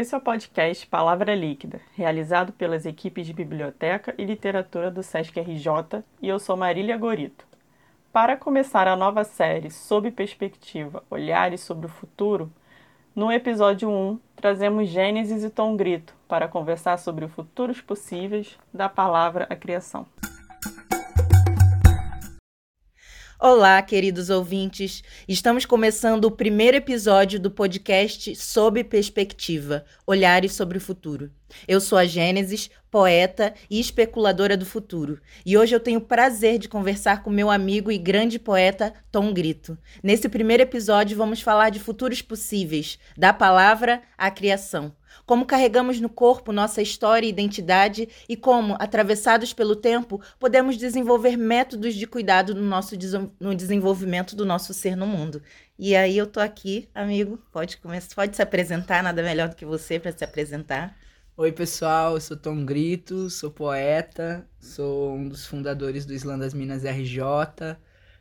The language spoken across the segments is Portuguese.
Esse é o podcast Palavra Líquida, realizado pelas equipes de Biblioteca e Literatura do Sesc RJ, e eu sou Marília Gorito. Para começar a nova série Sob Perspectiva Olhares sobre o Futuro, no episódio 1 trazemos Gênesis e Tom Grito para conversar sobre os futuros possíveis da palavra à criação. Olá, queridos ouvintes. Estamos começando o primeiro episódio do podcast Sob Perspectiva Olhares sobre o Futuro. Eu sou a Gênesis, poeta e especuladora do futuro, e hoje eu tenho o prazer de conversar com meu amigo e grande poeta Tom Grito. Nesse primeiro episódio, vamos falar de futuros possíveis, da palavra à criação como carregamos no corpo nossa história e identidade e como, atravessados pelo tempo, podemos desenvolver métodos de cuidado no nosso no desenvolvimento do nosso ser no mundo. E aí eu tô aqui, amigo, pode começar, pode se apresentar, nada melhor do que você para se apresentar. Oi, pessoal, eu sou Tom Grito, sou poeta, sou um dos fundadores do Islã das Minas RJ,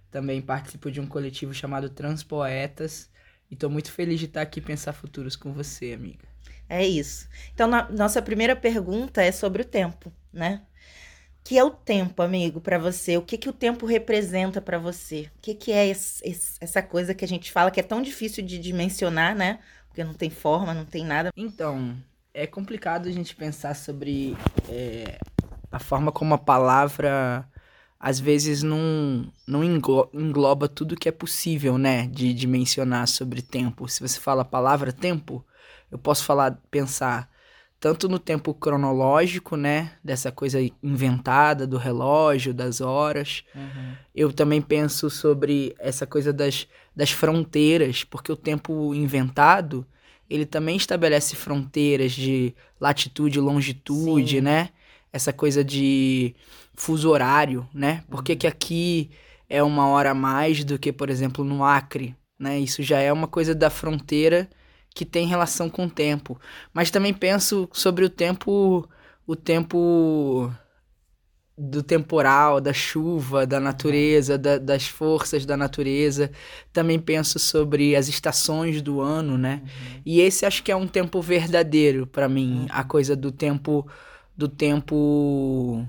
também participo de um coletivo chamado Transpoetas e estou muito feliz de estar aqui pensar futuros com você, amiga. É isso. Então, na, nossa primeira pergunta é sobre o tempo, né? O que é o tempo, amigo, para você? O que, que o tempo representa para você? O que, que é esse, esse, essa coisa que a gente fala que é tão difícil de dimensionar, né? Porque não tem forma, não tem nada. Então, é complicado a gente pensar sobre é, a forma como a palavra às vezes não, não engloba tudo que é possível, né, de dimensionar sobre tempo. Se você fala a palavra tempo, eu posso falar, pensar tanto no tempo cronológico, né, dessa coisa inventada do relógio, das horas. Uhum. Eu também penso sobre essa coisa das, das fronteiras, porque o tempo inventado, ele também estabelece fronteiras de latitude e longitude, Sim. né? Essa coisa de fuso horário, né? Por que, uhum. que aqui é uma hora a mais do que, por exemplo, no Acre, né? Isso já é uma coisa da fronteira que tem relação com o tempo. Mas também penso sobre o tempo, o tempo do temporal, da chuva, da natureza, da, das forças da natureza. Também penso sobre as estações do ano, né? Uhum. E esse acho que é um tempo verdadeiro para mim, uhum. a coisa do tempo do tempo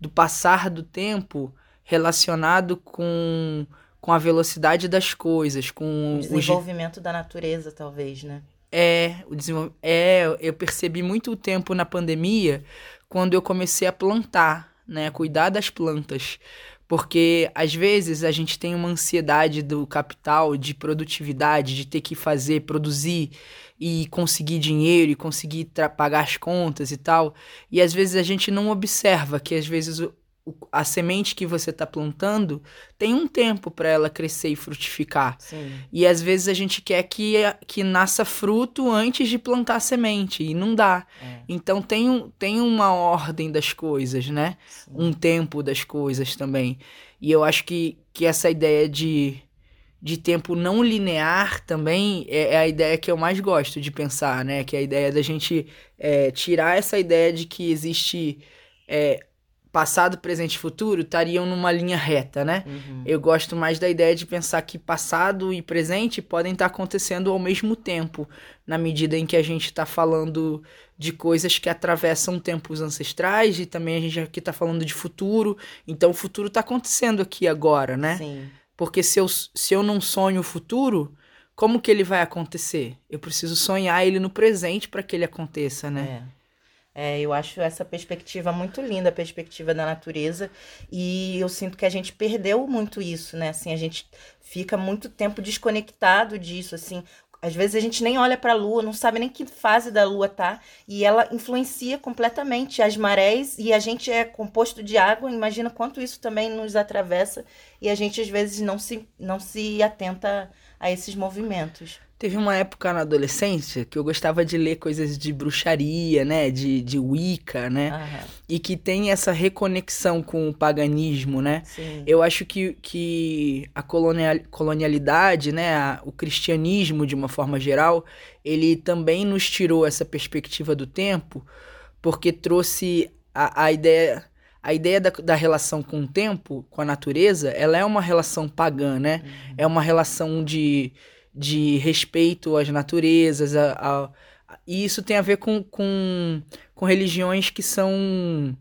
do passar do tempo relacionado com com a velocidade das coisas, com o desenvolvimento o... da natureza, talvez, né? É, o desenvol... é, eu percebi muito o tempo na pandemia quando eu comecei a plantar, né, a cuidar das plantas. Porque às vezes a gente tem uma ansiedade do capital, de produtividade, de ter que fazer, produzir e conseguir dinheiro e conseguir pagar as contas e tal. E às vezes a gente não observa que às vezes a semente que você está plantando tem um tempo para ela crescer e frutificar. Sim. E às vezes a gente quer que, que nasça fruto antes de plantar a semente e não dá. É. Então tem, um, tem uma ordem das coisas, né? Sim. Um tempo das coisas também. E eu acho que, que essa ideia de, de tempo não linear também é, é a ideia que eu mais gosto de pensar, né? Que é a ideia da gente é, tirar essa ideia de que existe. É, passado, presente e futuro estariam numa linha reta, né? Uhum. Eu gosto mais da ideia de pensar que passado e presente podem estar acontecendo ao mesmo tempo, na medida em que a gente está falando de coisas que atravessam tempos ancestrais e também a gente aqui está falando de futuro. Então o futuro está acontecendo aqui agora, né? Sim. Porque se eu, se eu não sonho o futuro, como que ele vai acontecer? Eu preciso sonhar ele no presente para que ele aconteça, né? É. É, eu acho essa perspectiva muito linda, a perspectiva da natureza, e eu sinto que a gente perdeu muito isso, né? Assim, a gente fica muito tempo desconectado disso, assim. Às vezes a gente nem olha para a lua, não sabe nem que fase da lua tá, e ela influencia completamente as marés, e a gente é composto de água, imagina quanto isso também nos atravessa, e a gente às vezes não se, não se atenta a esses movimentos. Teve uma época na adolescência que eu gostava de ler coisas de bruxaria, né? De, de Wicca, né? Aham. E que tem essa reconexão com o paganismo, né? Sim. Eu acho que, que a colonial, colonialidade, né? A, o cristianismo, de uma forma geral, ele também nos tirou essa perspectiva do tempo, porque trouxe a, a ideia a ideia da, da, relação com o tempo, com a natureza, ela é uma relação pagã, né? Uhum. É uma relação de de respeito às naturezas, a, a, e isso tem a ver com, com, com religiões que são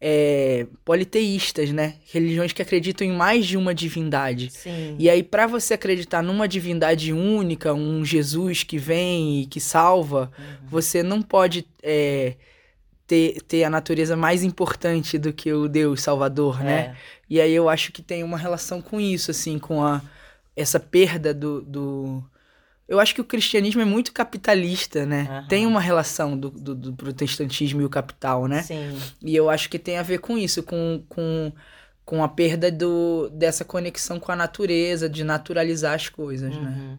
é, politeístas, né? Religiões que acreditam em mais de uma divindade. Sim. E aí, para você acreditar numa divindade única, um Jesus que vem e que salva, Uhum. você não pode é, ter, ter a natureza mais importante do que o Deus Salvador, né? É. E aí eu acho que tem uma relação com isso, assim, com a, essa perda do, do... Eu acho que o cristianismo é muito capitalista, né? Aham. Tem uma relação do, do, do protestantismo e o capital, né? Sim. E eu acho que tem a ver com isso, com, com, com a perda do, dessa conexão com a natureza, de naturalizar as coisas, né?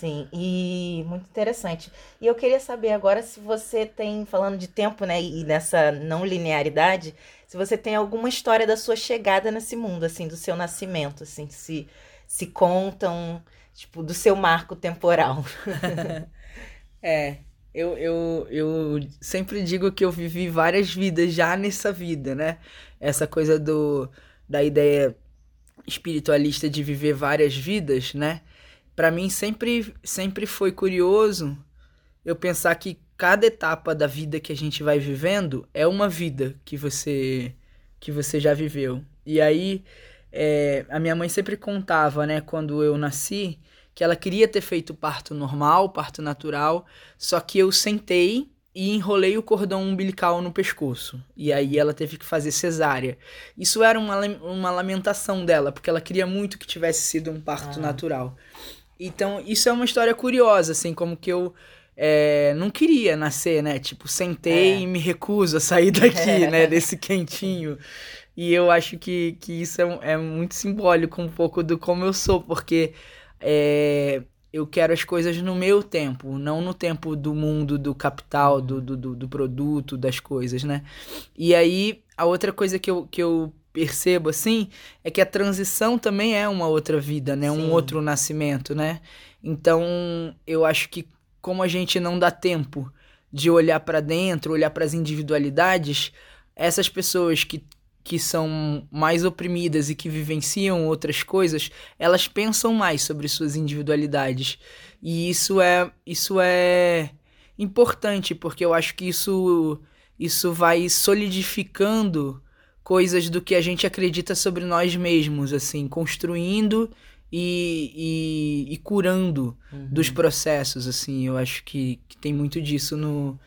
Sim, e muito interessante. E eu queria saber agora se você tem, falando de tempo, né, e nessa não linearidade, se você tem alguma história da sua chegada nesse mundo, assim, do seu nascimento, assim, se, se contam, tipo, do seu marco temporal. É, eu, eu, eu sempre digo que eu vivi várias vidas já nessa vida, né? Essa coisa do, da ideia espiritualista de viver várias vidas, né? Pra mim sempre, sempre foi curioso eu pensar que cada etapa da vida que a gente vai vivendo é uma vida que você que você já viveu. E aí é, a minha mãe sempre contava, né, quando eu nasci, que ela queria ter feito parto normal, parto natural, só que eu sentei e enrolei o cordão umbilical no pescoço. E aí ela teve que fazer cesárea. Isso era uma, uma lamentação dela, porque ela queria muito que tivesse sido um parto Ah. natural. Então, isso é uma história curiosa, assim, como que eu é, não queria nascer, né? Tipo, sentei É. e me recuso a sair daqui, né? Desse quentinho. E eu acho que, que isso é, é muito simbólico um pouco do como eu sou, porque é, eu quero as coisas no meu tempo, não no tempo do mundo, do capital, do, do, do, do produto, das coisas, né? E aí, a outra coisa que eu, que eu percebo, assim, é que a transição também é uma outra vida, né? Sim. Um outro nascimento, né? Então, eu acho que como a gente não dá tempo de olhar pra dentro, olhar para as individualidades, essas pessoas que, que são mais oprimidas e que vivenciam outras coisas, elas pensam mais sobre suas individualidades. E isso é isso é importante, porque eu acho que isso isso vai solidificando coisas do que a gente acredita sobre nós mesmos, assim, construindo e, e, e curando dos processos, assim. Eu acho que, que tem muito disso no,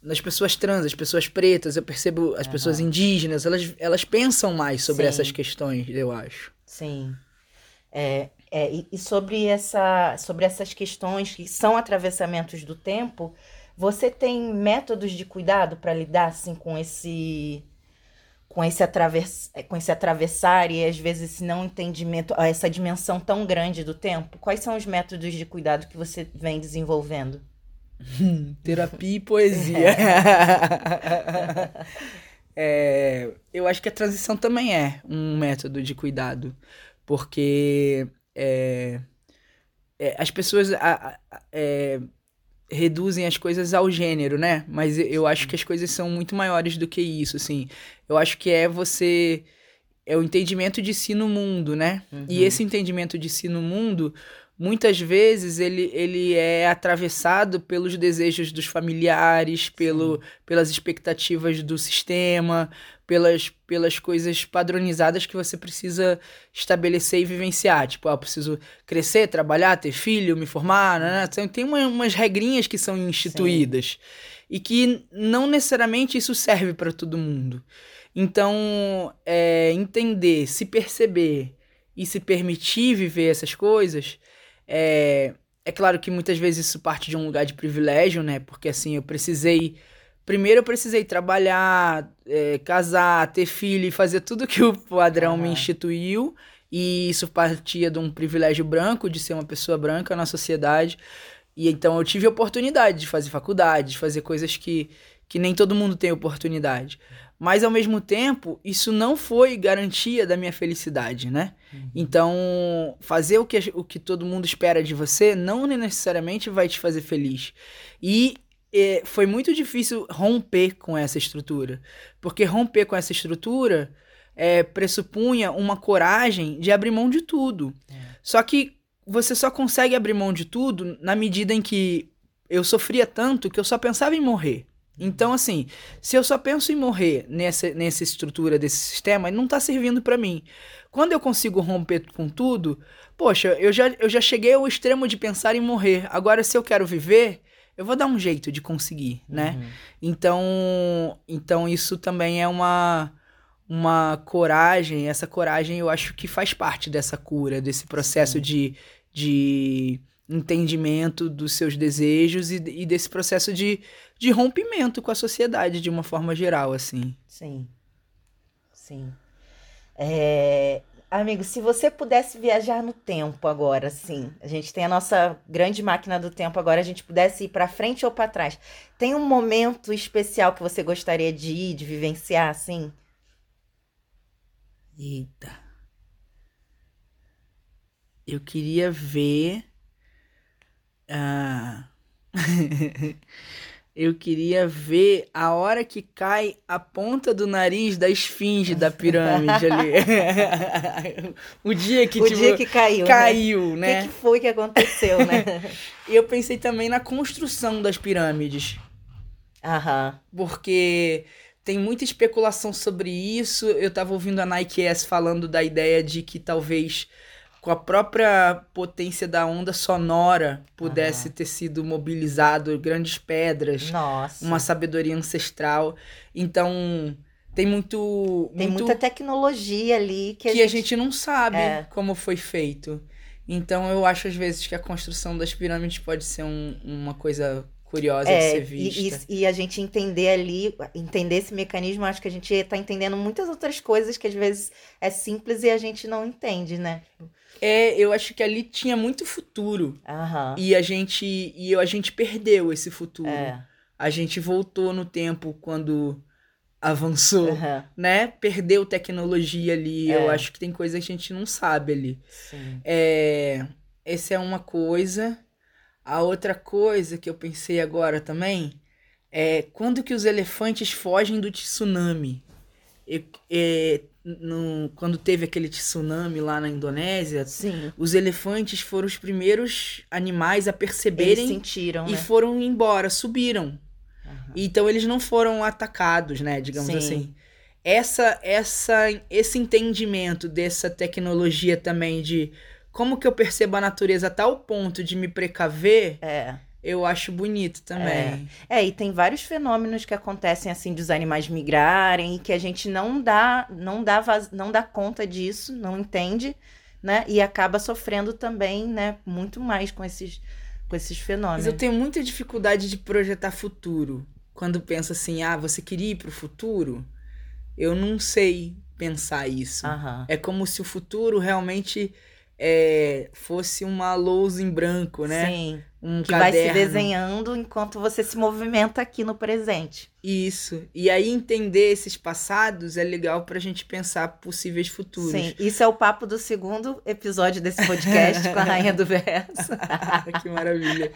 nas pessoas trans, as pessoas pretas, eu percebo as pessoas indígenas, elas, elas pensam mais sobre Sim. essas questões, eu acho. Sim. É, é, e, e sobre essa, sobre essas questões que são atravessamentos do tempo, você tem métodos de cuidado para lidar assim com esse com esse atravess, com esse atravessar e às vezes esse não entendimento, essa dimensão tão grande do tempo? Quais são os métodos de cuidado que você vem desenvolvendo? Terapia e poesia. É, eu acho que a transição também é um método de cuidado, porque é, é, as pessoas a- a- é, reduzem as coisas ao gênero, né? Mas eu acho que as coisas são muito maiores do que isso, assim. Eu acho que é você é o entendimento de si no mundo, né? E esse entendimento de si no mundo, muitas vezes ele, ele é atravessado pelos desejos dos familiares, pelo, pelas expectativas do sistema, pelas, pelas coisas padronizadas que você precisa estabelecer e vivenciar. Tipo, ah, eu preciso crescer, trabalhar, ter filho, me formar, né? Então, Tem uma- umas regrinhas que são instituídas e que não necessariamente isso serve para todo mundo. Então, é, entender, se perceber e se permitir viver essas coisas, é, é claro que muitas vezes isso parte de um lugar de privilégio, né? Porque assim, eu precisei. Primeiro eu precisei trabalhar, é, casar, ter filho e fazer tudo que o padrão me Aham. instituiu. E isso partia de um privilégio branco, de ser uma pessoa branca na sociedade. E então eu tive a oportunidade de fazer faculdade, de fazer coisas que, que nem todo mundo tem oportunidade. Mas ao mesmo tempo, isso não foi garantia da minha felicidade, né? Então, fazer o que, o que todo mundo espera de você não necessariamente vai te fazer feliz. E eh, foi muito difícil romper com essa estrutura. Porque romper com essa estrutura eh, pressupunha uma coragem de abrir mão de tudo. Só que você só consegue abrir mão de tudo na medida em que eu sofria tanto que eu só pensava em morrer. Então, assim, se eu só penso em morrer nessa, nessa estrutura desse sistema, não tá servindo para mim. Quando eu consigo romper com tudo, poxa, eu já, eu já cheguei ao extremo de pensar em morrer. Agora, se eu quero viver, eu vou dar um jeito de conseguir, né? Uhum. Então, então isso também é uma uma coragem, essa coragem eu acho que faz parte dessa cura, desse processo de, de entendimento dos seus desejos e, e desse processo de, de rompimento com a sociedade de uma forma geral, assim. Sim. Sim. É, Amigo, se você pudesse viajar no tempo agora, sim, a gente tem a nossa grande máquina do tempo agora, a gente pudesse ir para frente ou para trás. Tem um momento especial que você gostaria de ir, de vivenciar, assim? Eita. Eu queria ver. Ah. Eu queria ver a hora que cai a ponta do nariz da esfinge da pirâmide ali. o dia que, o tipo, dia que caiu. caiu, né? né? O que, que foi que aconteceu, né? E eu pensei também na construção das pirâmides. Aham. Porque tem muita especulação sobre isso. Eu tava ouvindo a Nike S falando da ideia de que talvez com a própria potência da onda sonora pudesse Aham. ter sido mobilizado grandes pedras, Nossa. uma sabedoria ancestral. Então, tem muito. Tem muito muita tecnologia ali que, que a gente não sabe É. como foi feito. Então, eu acho às vezes que a construção das pirâmides pode ser um- uma coisa curiosa de É, ser e, vista. e, e a gente entender ali, entender esse mecanismo, acho que a gente tá entendendo muitas outras coisas que às vezes é simples e a gente não entende, né? É, eu acho que ali tinha muito futuro. Aham. E a gente e a gente perdeu esse futuro. É. A gente voltou no tempo quando avançou, Aham. né? Perdeu tecnologia ali. Eu É. acho que tem coisa que a gente não sabe ali. Sim. É, essa é uma coisa. A outra coisa que eu pensei agora também é quando que os elefantes fogem do tsunami. E- é, no- quando teve aquele tsunami lá na Indonésia, Sim. os elefantes foram os primeiros animais a perceberem sentiram, e né? foram embora, subiram. Aham. Então eles não foram atacados, né, digamos Sim. assim. Essa essa esse entendimento dessa tecnologia também de como que eu percebo a natureza a tal ponto de me precaver, É. eu acho bonito também. É, e tem vários fenômenos que acontecem assim dos animais migrarem e que a gente não dá, não dá, vaz- não dá conta disso, não entende, né? E acaba sofrendo também, né, muito mais com esses com esses Mas fenômenos. eu tenho muita dificuldade de projetar futuro. Quando penso assim, ah, você queria ir pro futuro? Eu não sei pensar isso. Aham. É como se o futuro realmente é, fosse uma lousa em branco, né? Sim, Um que vai se caderno. desenhando enquanto você se movimenta aqui no presente. Isso. E aí entender esses passados é legal pra gente pensar possíveis futuros. Sim, isso é o papo do segundo episódio desse podcast com a Rainha do Verso. que maravilha.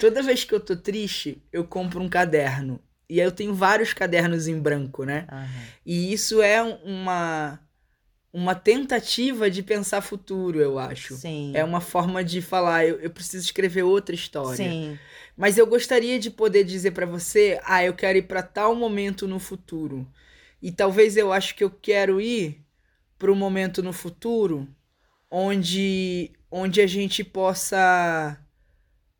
Toda vez que eu tô triste, eu compro um caderno. E aí eu tenho vários cadernos em branco, né? Aham. E isso é um- uma, uma tentativa de pensar futuro, eu acho. Sim. É uma forma de falar, eu, eu preciso escrever outra história. Sim. Mas eu gostaria de poder dizer pra você, ah, eu quero ir pra tal momento no futuro. E talvez eu acho que eu quero ir para um momento no futuro onde onde a gente possa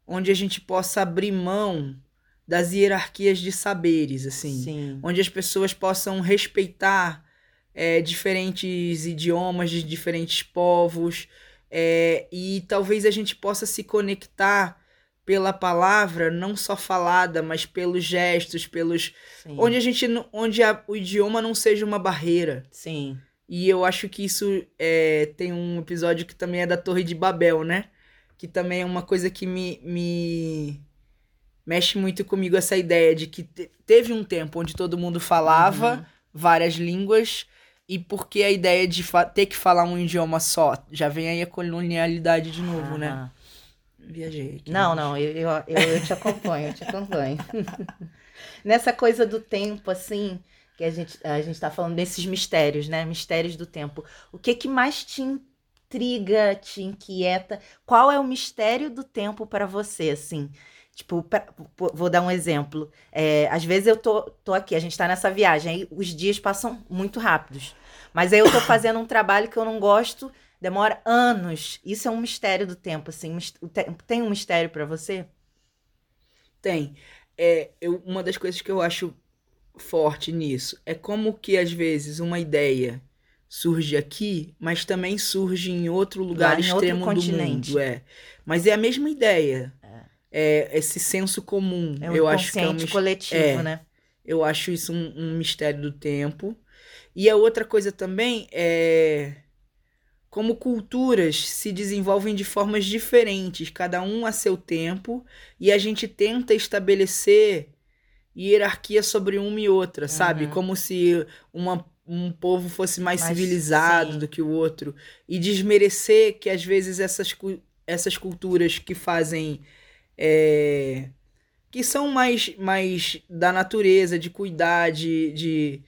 onde a gente possa abrir mão das hierarquias de saberes, assim Sim. onde as pessoas possam respeitar é, diferentes idiomas de diferentes povos é, e talvez a gente possa se conectar pela palavra não só falada mas pelos gestos pelos Sim. onde a gente onde a- o idioma não seja uma barreira Sim. e eu acho que isso é, tem um episódio que também é da Torre de Babel, né? Que também é uma coisa que me, me mexe muito comigo essa ideia de que te- teve um tempo onde todo mundo falava Uhum. várias línguas e porque a ideia de ter que falar um idioma só já vem aí a colonialidade de novo, né? Aham. Viajei. aqui, Não, não, eu, eu, eu, te acompanho, eu te acompanho. Nessa coisa do tempo, assim, que a gente, a gente tá falando desses mistérios, né? Mistérios do tempo. O que que mais te intriga, te inquieta? Qual é o mistério do tempo para você, assim? Tipo, vou dar um exemplo. É, às vezes eu tô, tô aqui, a gente tá nessa viagem, aí os dias passam muito rápidos. Mas aí eu tô fazendo um trabalho que eu não gosto, demora anos. Isso é um mistério do tempo, assim. Tem um mistério para você? Tem. É, eu, uma das coisas que eu acho forte nisso é como que às vezes uma ideia surge aqui, mas também surge em outro lugar Lá, extremo outro do mundo, é. Mas é a mesma ideia é, esse senso comum. É um eu acho que é um coletivo, é, né? Eu acho isso um, um, mistério do tempo. E a outra coisa também é como culturas se desenvolvem de formas diferentes, cada um a seu tempo, e a gente tenta estabelecer hierarquia sobre uma e outra, uhum. sabe? Como se uma, um povo fosse mais Mas, civilizado sim. do que o outro. E desmerecer que às vezes essas, essas culturas que fazem é, que são mais, mais da natureza, de cuidar, de, de,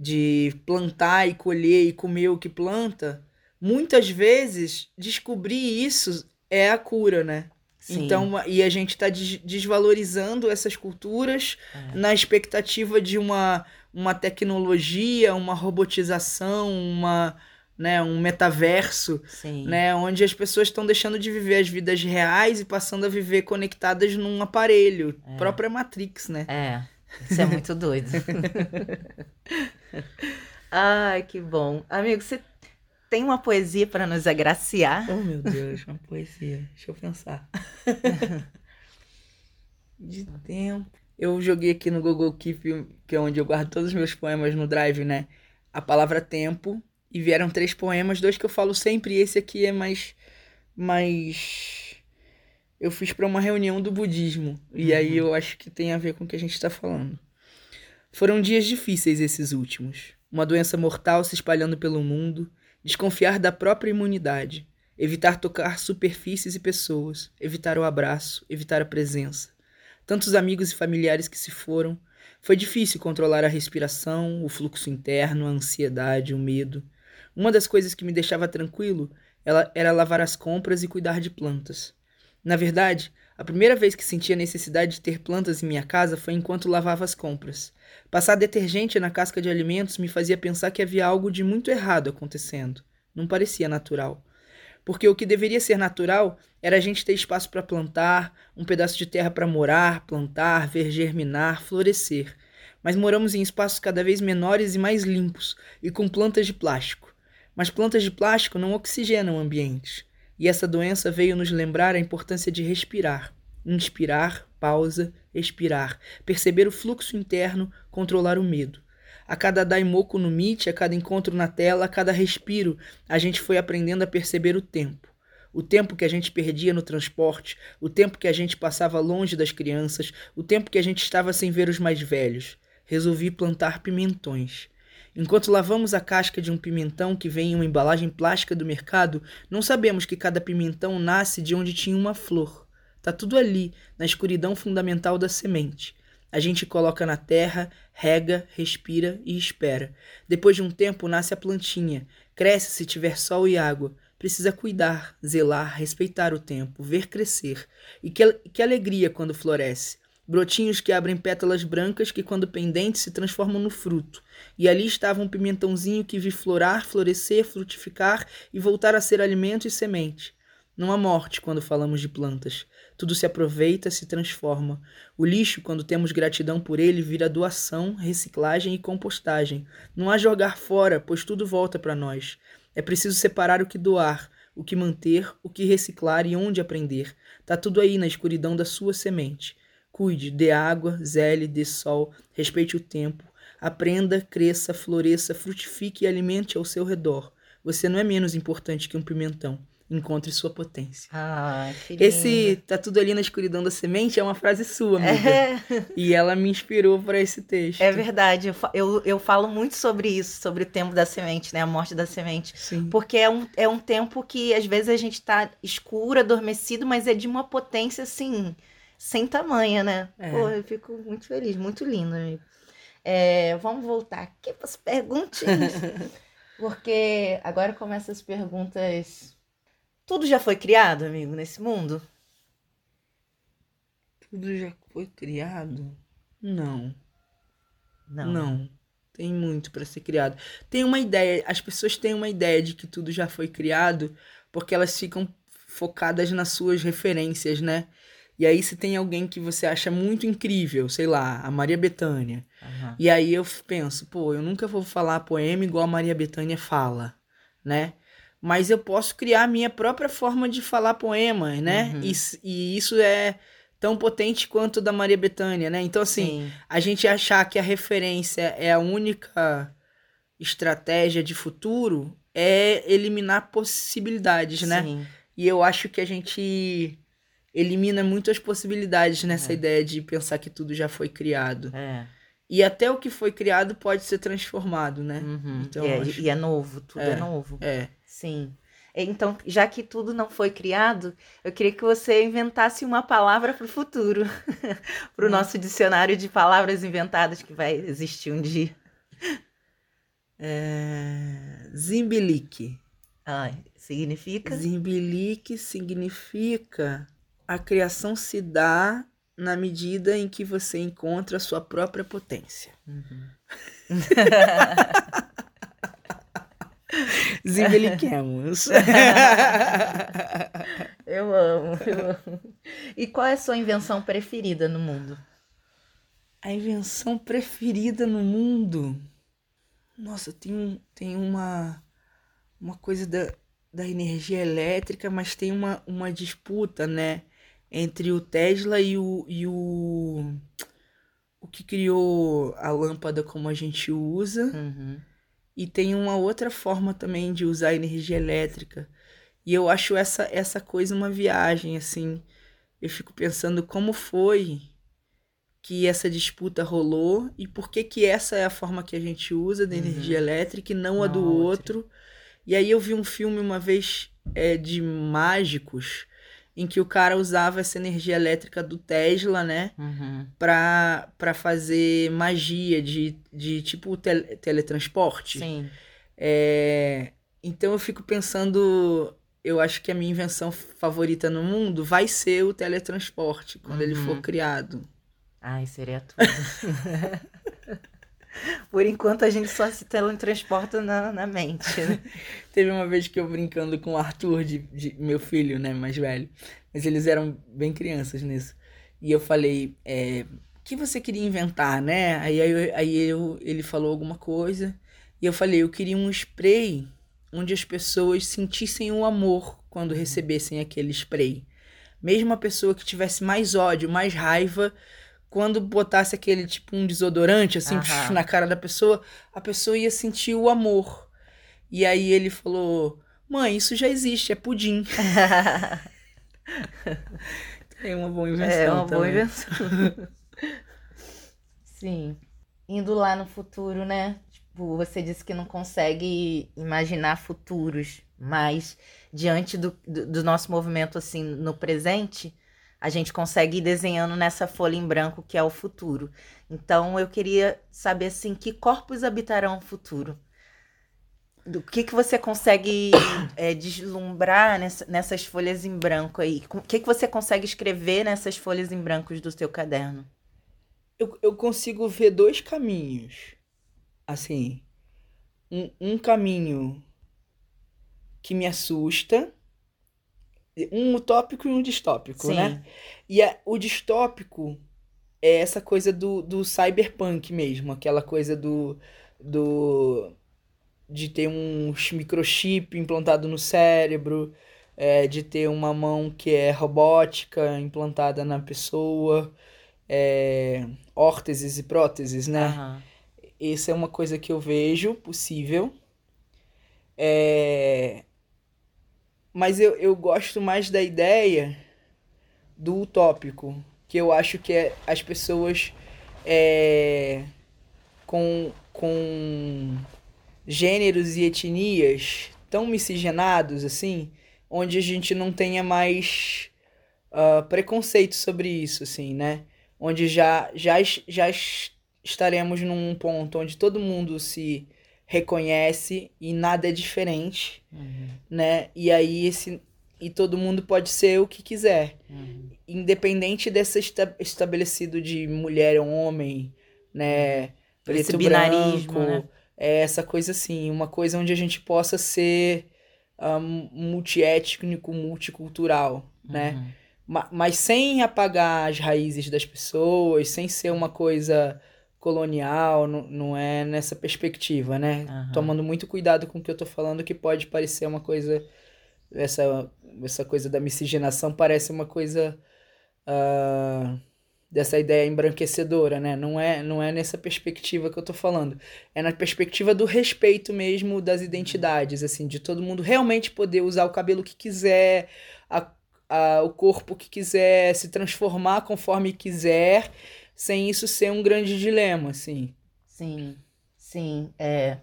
de plantar e colher e comer o que planta, muitas vezes descobrir isso é a cura, né? Sim. Então, e a gente está desvalorizando essas culturas é. na expectativa de uma, uma tecnologia, uma robotização, uma, né, um metaverso, Sim. né, onde as pessoas estão deixando de viver as vidas reais e passando a viver conectadas num aparelho, é. própria Matrix, né? É. Isso é muito doido. Ai, que bom. Amigo, você tem uma poesia para nos agraciar? Oh, meu Deus, uma poesia. Deixa eu pensar. de tempo. Eu joguei aqui no Google Keep, que é onde eu guardo todos os meus poemas no Drive, né? A palavra tempo e vieram três poemas, dois que eu falo sempre, e esse aqui é mais. mais. Eu fiz para uma reunião do budismo. E uhum. aí eu acho que tem a ver com o que a gente está falando. Foram dias difíceis esses últimos. Uma doença mortal se espalhando pelo mundo, desconfiar da própria imunidade, evitar tocar superfícies e pessoas, evitar o abraço, evitar a presença. Tantos amigos e familiares que se foram. Foi difícil controlar a respiração, o fluxo interno, a ansiedade, o medo. Uma das coisas que me deixava tranquilo era lavar as compras e cuidar de plantas. Na verdade, a primeira vez que senti a necessidade de ter plantas em minha casa foi enquanto lavava as compras. Passar detergente na casca de alimentos me fazia pensar que havia algo de muito errado acontecendo. Não parecia natural. Porque o que deveria ser natural era a gente ter espaço para plantar, um pedaço de terra para morar, plantar, ver germinar, florescer. Mas moramos em espaços cada vez menores e mais limpos, e com plantas de plástico. Mas plantas de plástico não oxigenam ambientes. E essa doença veio nos lembrar a importância de respirar. Inspirar, pausa, expirar, perceber o fluxo interno, controlar o medo. A cada daimoku no Meet, a cada encontro na tela, a cada respiro, a gente foi aprendendo a perceber o tempo. O tempo que a gente perdia no transporte, o tempo que a gente passava longe das crianças, o tempo que a gente estava sem ver os mais velhos. Resolvi plantar pimentões. Enquanto lavamos a casca de um pimentão que vem em uma embalagem plástica do mercado, não sabemos que cada pimentão nasce de onde tinha uma flor. Tá tudo ali, na escuridão fundamental da semente. A gente coloca na terra, rega, respira e espera. Depois de um tempo nasce a plantinha, cresce se tiver sol e água. Precisa cuidar, zelar, respeitar o tempo, ver crescer. E que, que alegria quando floresce brotinhos que abrem pétalas brancas que, quando pendentes, se transformam no fruto. E ali estava um pimentãozinho que vi florar, florescer, frutificar e voltar a ser alimento e semente. Não há morte quando falamos de plantas. Tudo se aproveita, se transforma. O lixo, quando temos gratidão por ele, vira doação, reciclagem e compostagem. Não há jogar fora, pois tudo volta para nós. É preciso separar o que doar, o que manter, o que reciclar e onde aprender. Tá tudo aí na escuridão da sua semente. Cuide, dê água, zele, dê sol, respeite o tempo, aprenda, cresça, floresça, frutifique e alimente ao seu redor. Você não é menos importante que um pimentão. Encontre sua potência. Ah, que lindo. Esse tá tudo ali na escuridão da semente é uma frase sua, amiga. É. E ela me inspirou para esse texto. É verdade. Eu, eu, eu falo muito sobre isso, sobre o tempo da semente, né? A morte da semente. Sim. Porque é um, é um tempo que às vezes a gente tá escuro, adormecido, mas é de uma potência assim sem tamanha, né? É. Pô, eu fico muito feliz, muito lindo, amigo. É, vamos voltar aqui para as perguntinhas. porque agora começam as perguntas. Tudo já foi criado, amigo, nesse mundo? Tudo já foi criado? Não. Não. Não. Tem muito para ser criado. Tem uma ideia, as pessoas têm uma ideia de que tudo já foi criado porque elas ficam focadas nas suas referências, né? E aí se tem alguém que você acha muito incrível, sei lá, a Maria Bethânia. Aham. E aí eu penso, pô, eu nunca vou falar poema igual a Maria Bethânia fala, né? Mas eu posso criar a minha própria forma de falar poemas, né? Uhum. E, e isso é tão potente quanto da Maria Bethânia, né? Então, assim, Sim. a gente achar que a referência é a única estratégia de futuro é eliminar possibilidades, né? Sim. E eu acho que a gente elimina muito as possibilidades nessa É. ideia de pensar que tudo já foi criado. É. E até o que foi criado pode ser transformado, né? Uhum. Então, e, é, acho- e é novo, tudo é, É. novo. É. Sim. Então, já que tudo não foi criado, eu queria que você inventasse uma palavra para o futuro, para o Hum. nosso dicionário de palavras inventadas que vai existir um dia. é... Zimbilique. Ai, significa? Zimbilique significa a criação se dá na medida em que você encontra a sua própria potência. Uhum. Zimbeliquemos. Eu amo, eu amo. E qual é a sua invenção preferida no mundo? A invenção preferida no mundo. Nossa, tem, tem uma, uma coisa da, da energia elétrica, mas tem uma, uma disputa, né? Entre o Tesla e o, e o. O que criou a lâmpada como a gente usa. Uhum. E tem uma outra forma também de usar energia elétrica. E eu acho essa, essa coisa uma viagem, assim. Eu fico pensando como foi que essa disputa rolou e por que que essa é a forma que a gente usa da Uhum. energia elétrica e não a Não do a outra. outro. E aí eu vi um filme uma vez é, de mágicos em que o cara usava essa energia elétrica do Tesla, né? Uhum. Pra, pra fazer magia de, de tipo tele- teletransporte. Sim. É, Então eu fico pensando, eu acho que a minha invenção favorita no mundo vai ser o teletransporte, quando ele for Uhum. criado. Ai, seria tudo. Por enquanto a gente só se teletransporta na, na mente, né? Teve uma vez que eu brincando com o Arthur, de, de- meu filho, né, mais velho, mas eles eram bem crianças nisso. E eu falei, é, o que você queria inventar, né? Aí, aí, eu- aí eu, ele falou alguma coisa, e eu falei, eu queria um spray onde as pessoas sentissem o amor quando recebessem aquele spray. Mesmo a pessoa que tivesse mais ódio, mais raiva, quando botasse aquele tipo um desodorante assim Aham. na cara da pessoa, a pessoa ia sentir o amor. E aí ele falou: Mãe, isso já existe, é pudim. É uma boa invenção. É uma boa também. invenção. Sim. Indo lá no futuro, né? Tipo, você disse que não consegue imaginar futuros, mas diante do, do, do nosso movimento, assim, no presente, a gente consegue ir desenhando nessa folha em branco que é o futuro. Então, eu queria saber, assim, que corpos habitarão o futuro? Do que, que você consegue é, deslumbrar nessa- nessas folhas em branco aí? O que, que você consegue escrever nessas folhas em brancos do seu caderno? Eu, eu consigo ver dois caminhos. Assim, um, um caminho que me assusta, um utópico e um distópico, Sim. né? E a- o distópico é essa coisa do, do cyberpunk mesmo, aquela coisa do, do de ter um microchip implantado no cérebro, é, de ter uma mão que é robótica implantada na pessoa, é, órteses e próteses, né? Aham. Essa é uma coisa que eu vejo possível. É... Mas eu, eu gosto mais da ideia do utópico, que eu acho que é as pessoas é, com, com gêneros e etnias tão miscigenados assim, onde a gente não tenha mais ah, preconceito sobre isso, assim, né? Onde já, já, já es- estaremos num ponto onde todo mundo se reconhece e nada é diferente, Uhum. né? E aí esse e todo mundo pode ser o que quiser. Uhum. Independente desse esta estabelecido de mulher ou homem, né? Preto, Esse binarismo, branco, né? É essa coisa assim, uma coisa onde a gente possa ser um, multiétnico, multicultural, né? uhum. né? Mas sem apagar as raízes das pessoas, sem ser uma coisa colonial, não, não é nessa perspectiva, né? Uhum. Tomando muito cuidado com o que eu tô falando, que pode parecer uma coisa. Essa, essa coisa da miscigenação parece uma coisa. Uh, dessa ideia embranquecedora, né? Não é, não é nessa perspectiva que eu tô falando. É na perspectiva do respeito mesmo das identidades, assim, de todo mundo realmente poder usar o cabelo que quiser, a, a, o corpo que quiser, se transformar conforme quiser sem isso ser um grande dilema, assim. Sim, sim, é.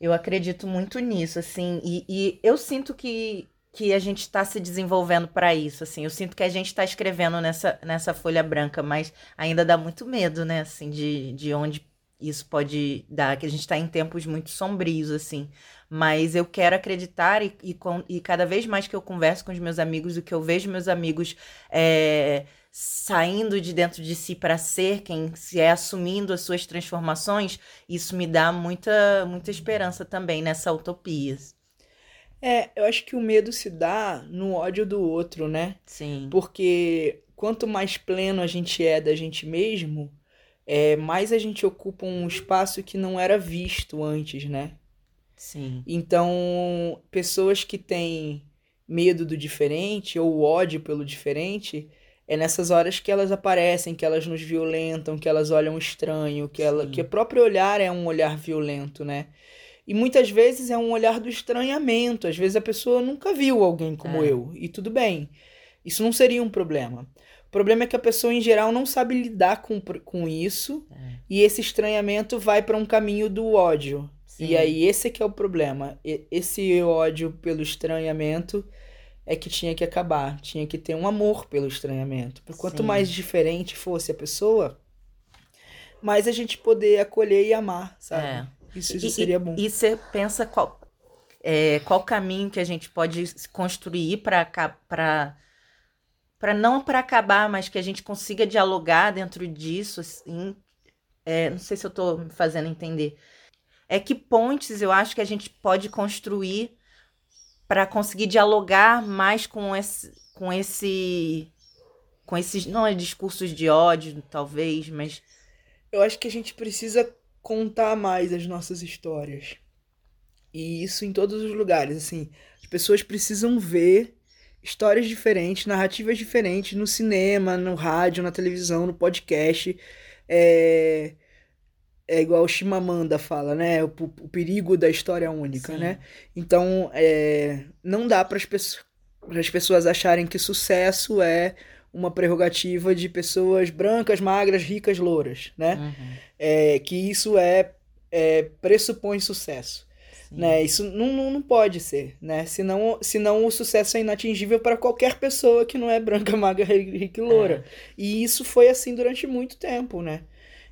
Eu acredito muito nisso, assim, e, e eu sinto que, que a gente está se desenvolvendo para isso, assim. Eu sinto que a gente está escrevendo nessa, nessa folha branca, mas ainda dá muito medo, né, assim, de, de onde isso pode dar, que a gente está em tempos muito sombrios, assim. Mas eu quero acreditar e, e, com, e cada vez mais que eu converso com os meus amigos, o que eu vejo meus amigos é, saindo de dentro de si para ser quem se é, assumindo as suas transformações, isso me dá muita, muita esperança também nessa utopia. É, eu acho que o medo se dá no ódio do outro, né? Sim. Porque quanto mais pleno a gente é da gente mesmo, é, mais a gente ocupa um espaço que não era visto antes, né? Sim. Então, pessoas que têm medo do diferente ou ódio pelo diferente, é nessas horas que elas aparecem, que elas nos violentam, que elas olham estranho, que, ela, que o próprio olhar é um olhar violento, né? E muitas vezes é um olhar do estranhamento. Às vezes a pessoa nunca viu alguém como é. eu. E tudo bem. Isso não seria um problema. O problema é que a pessoa, em geral, não sabe lidar com, com isso. É. E esse estranhamento vai para um caminho do ódio. Sim. E aí, esse que é o problema. Esse ódio pelo estranhamento é que tinha que acabar. Tinha que ter um amor pelo estranhamento. Por quanto Sim. mais diferente fosse a pessoa, mais a gente poder acolher e amar, sabe? É. Isso, isso e, seria bom. E você pensa qual, é, qual caminho que a gente pode construir para para não para acabar, mas que a gente consiga dialogar dentro disso, assim. É, não sei se eu estou me fazendo entender. É que pontes eu acho que a gente pode construir para conseguir dialogar mais com esse com esse com esses não é discursos de ódio talvez mas eu acho que a gente precisa contar mais as nossas histórias. E isso em todos os lugares assim. As pessoas precisam ver histórias diferentes narrativas diferentes no cinema no rádio na televisão no podcast. É é igual o Shimamanda fala, né? O, o perigo da história única, Sim. né? Então, é, não dá para as pessoas acharem que sucesso é uma prerrogativa de pessoas brancas, magras, ricas, louras, né? Uhum. É, que isso é, é pressupõe sucesso. Né? Isso não, não, não pode ser, né? Senão, senão o sucesso é inatingível para qualquer pessoa que não é branca, magra, rica e loura. É. E isso foi assim durante muito tempo, né?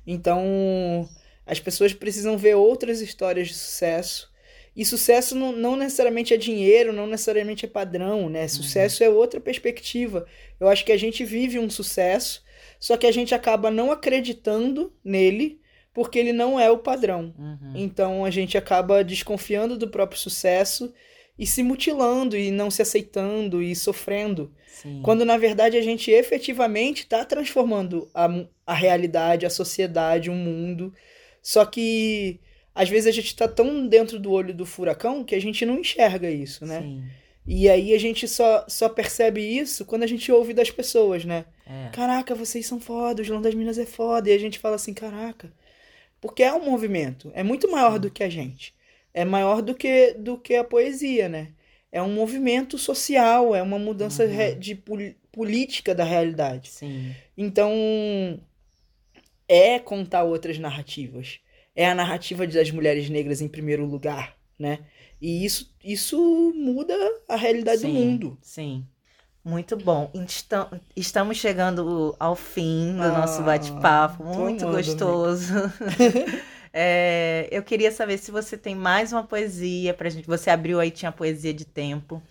Então, as pessoas precisam ver outras histórias de sucesso. E sucesso não, não necessariamente é dinheiro, não necessariamente é padrão, né? Uhum. Sucesso uhum. é outra perspectiva. Eu acho que a gente vive um sucesso, só que a gente acaba não acreditando nele porque ele não é o padrão. Uhum. Então a gente acaba desconfiando do próprio sucesso e se mutilando e não se aceitando e sofrendo. Sim. Quando na verdade a gente efetivamente está transformando a, a realidade, a sociedade, o mundo só que às vezes a gente está tão dentro do olho do furacão que a gente não enxerga isso, né? Sim. E aí a gente só, só percebe isso quando a gente ouve das pessoas, né? É. Caraca, vocês são foda, o João das Minas é foda. E a gente fala assim, caraca. Porque é um movimento, é muito maior Sim. do que a gente. É maior do que, do que a poesia, né? É um movimento social, é uma mudança uhum. de política da realidade. Sim. Então, é contar outras narrativas. É a narrativa das mulheres negras em primeiro lugar, né? E isso, isso muda a realidade sim, do mundo. Sim. Muito bom. Estamos chegando ao fim do ah, nosso bate-papo. Muito gostoso. é, eu queria saber se você tem mais uma poesia pra gente. Você abriu aí, tinha poesia de tempo.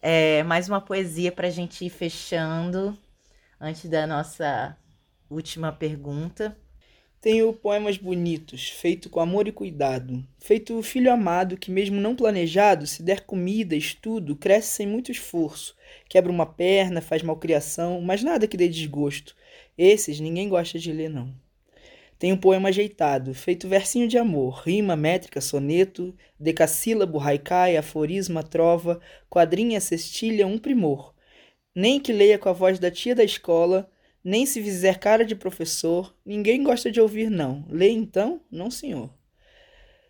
É, mais uma poesia para a gente ir fechando antes da nossa última pergunta. Tenho poemas bonitos, feito com amor e cuidado, feito o filho amado que, mesmo não planejado, se der comida, estudo, cresce sem muito esforço, quebra uma perna, faz malcriação, mas nada que dê desgosto. Esses ninguém gosta de ler, não. Um poema ajeitado, feito versinho de amor, rima, métrica, soneto, decassílabo, haikai, aforisma, trova, quadrinha, cestilha, um primor. Nem que leia com a voz da tia da escola, nem se fizer cara de professor, ninguém gosta de ouvir, não. Lê então? Não, senhor.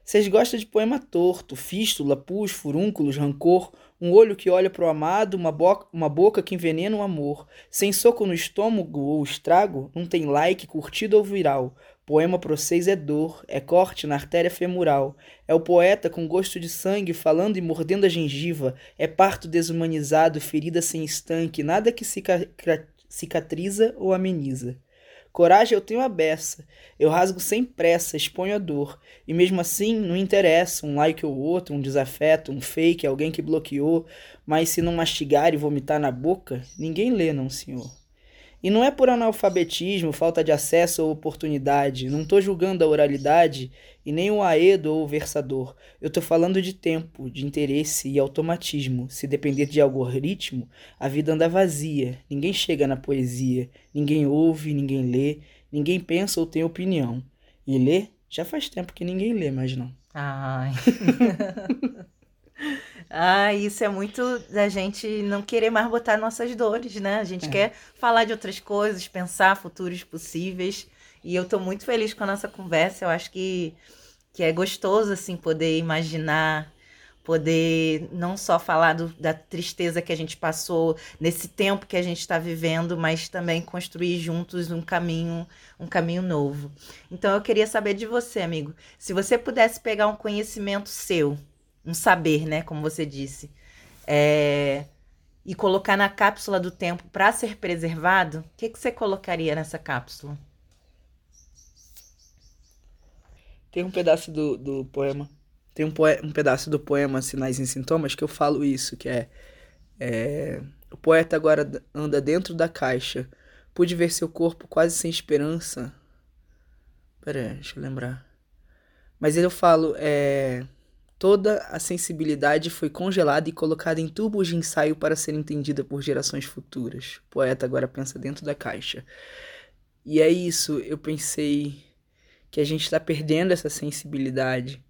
Vocês gostam de poema torto, fístula, pus, furúnculos, rancor, um olho que olha para o amado, uma, boca, uma boca que envenena o amor. Sem soco no estômago ou estrago, não tem like, curtido ou viral. Poema para vocês é dor, é corte na artéria femoral. É o poeta com gosto de sangue falando e mordendo a gengiva. É parto desumanizado, ferida sem estanque, nada que cicatriza ou ameniza. Coragem eu tenho a beça, eu rasgo sem pressa, exponho a dor, e mesmo assim não interessa um like ou outro, um desafeto, um fake, alguém que bloqueou, mas se não mastigar e vomitar na boca, ninguém lê, não, senhor. E não é por analfabetismo, falta de acesso ou oportunidade. Não estou julgando a oralidade e nem o aedo ou o versador. Eu estou falando de tempo, de interesse e automatismo. Se depender de algoritmo, a vida anda vazia. Ninguém chega na poesia. Ninguém ouve, ninguém lê, ninguém pensa ou tem opinião. E lê? Já faz tempo que ninguém lê mais não. Ai. Ah, isso é muito da gente não querer mais botar nossas dores, né? A gente é. quer falar de outras coisas, pensar futuros possíveis. E eu tô muito feliz com a nossa conversa. Eu acho que, que é gostoso, assim, poder imaginar, poder não só falar do, da tristeza que a gente passou nesse tempo que a gente está vivendo, mas também construir juntos um caminho, um caminho novo. Então eu queria saber de você, amigo, se você pudesse pegar um conhecimento seu um saber, né? Como você disse. É, e colocar na cápsula do tempo para ser preservado, o que, que você colocaria nessa cápsula? Tem um pedaço do, do poema. Tem um, poe um pedaço do poema Sinais e Sintomas que eu falo isso, que é, é o poeta agora anda dentro da caixa. Pude ver seu corpo quase sem esperança. Pera aí, deixa eu lembrar. Mas eu falo, é Toda a sensibilidade foi congelada e colocada em tubos de ensaio para ser entendida por gerações futuras. O poeta agora pensa dentro da caixa. E é isso, eu pensei que a gente está perdendo essa sensibilidade.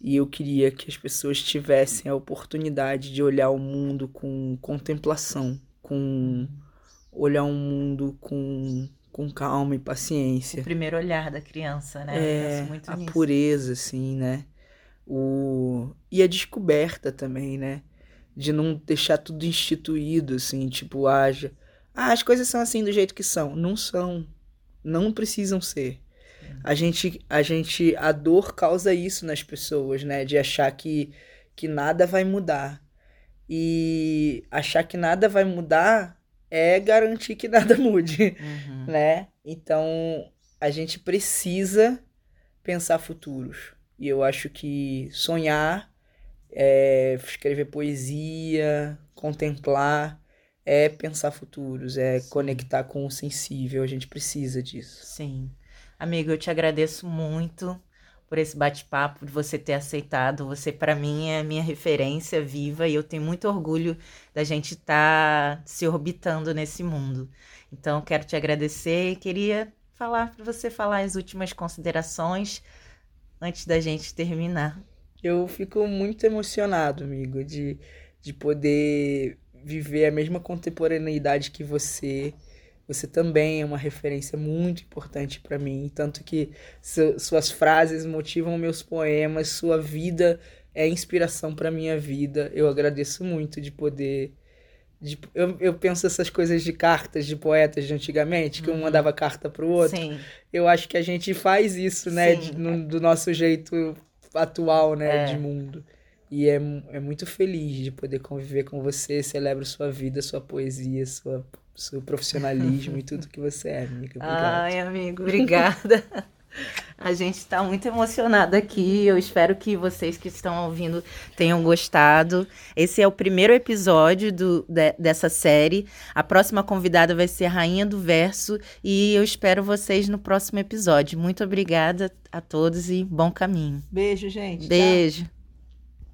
E eu queria que as pessoas tivessem a oportunidade de olhar o mundo com contemplação, com olhar o mundo com, com calma e paciência. O primeiro olhar da criança, né? É, a nisso. pureza, assim, né? O... E a descoberta também, né? De não deixar tudo instituído, assim, tipo, haja. Ah, as coisas são assim do jeito que são. Não são. Não precisam ser. A gente, a gente, a dor causa isso nas pessoas, né? De achar que, que nada vai mudar. E achar que nada vai mudar é garantir que nada mude, uhum. né? Então, a gente precisa pensar futuros. E eu acho que sonhar, é, escrever poesia, contemplar, é pensar futuros, é Sim. conectar com o sensível. A gente precisa disso. Sim. Amigo, eu te agradeço muito por esse bate-papo, de você ter aceitado. Você, para mim, é a minha referência viva e eu tenho muito orgulho da gente estar tá se orbitando nesse mundo. Então, quero te agradecer e queria falar para você falar as últimas considerações antes da gente terminar. Eu fico muito emocionado, amigo, de, de poder viver a mesma contemporaneidade que você. Você também é uma referência muito importante para mim, tanto que su suas frases motivam meus poemas, sua vida é inspiração para minha vida. Eu agradeço muito de poder de, eu, eu penso essas coisas de cartas de poetas de antigamente, que um uhum. mandava carta pro outro. Sim. Eu acho que a gente faz isso, né, de, no, do nosso jeito atual, né, é. de mundo. E é, é muito feliz de poder conviver com você, celebro sua vida, sua poesia, sua, seu profissionalismo e tudo que você é, amiga. Obrigado. Ai, amigo, obrigada. A gente está muito emocionado aqui. Eu espero que vocês que estão ouvindo tenham gostado. Esse é o primeiro episódio do, de, dessa série. A próxima convidada vai ser a Rainha do Verso e eu espero vocês no próximo episódio. Muito obrigada a todos e bom caminho. Beijo, gente. Beijo. Tchau.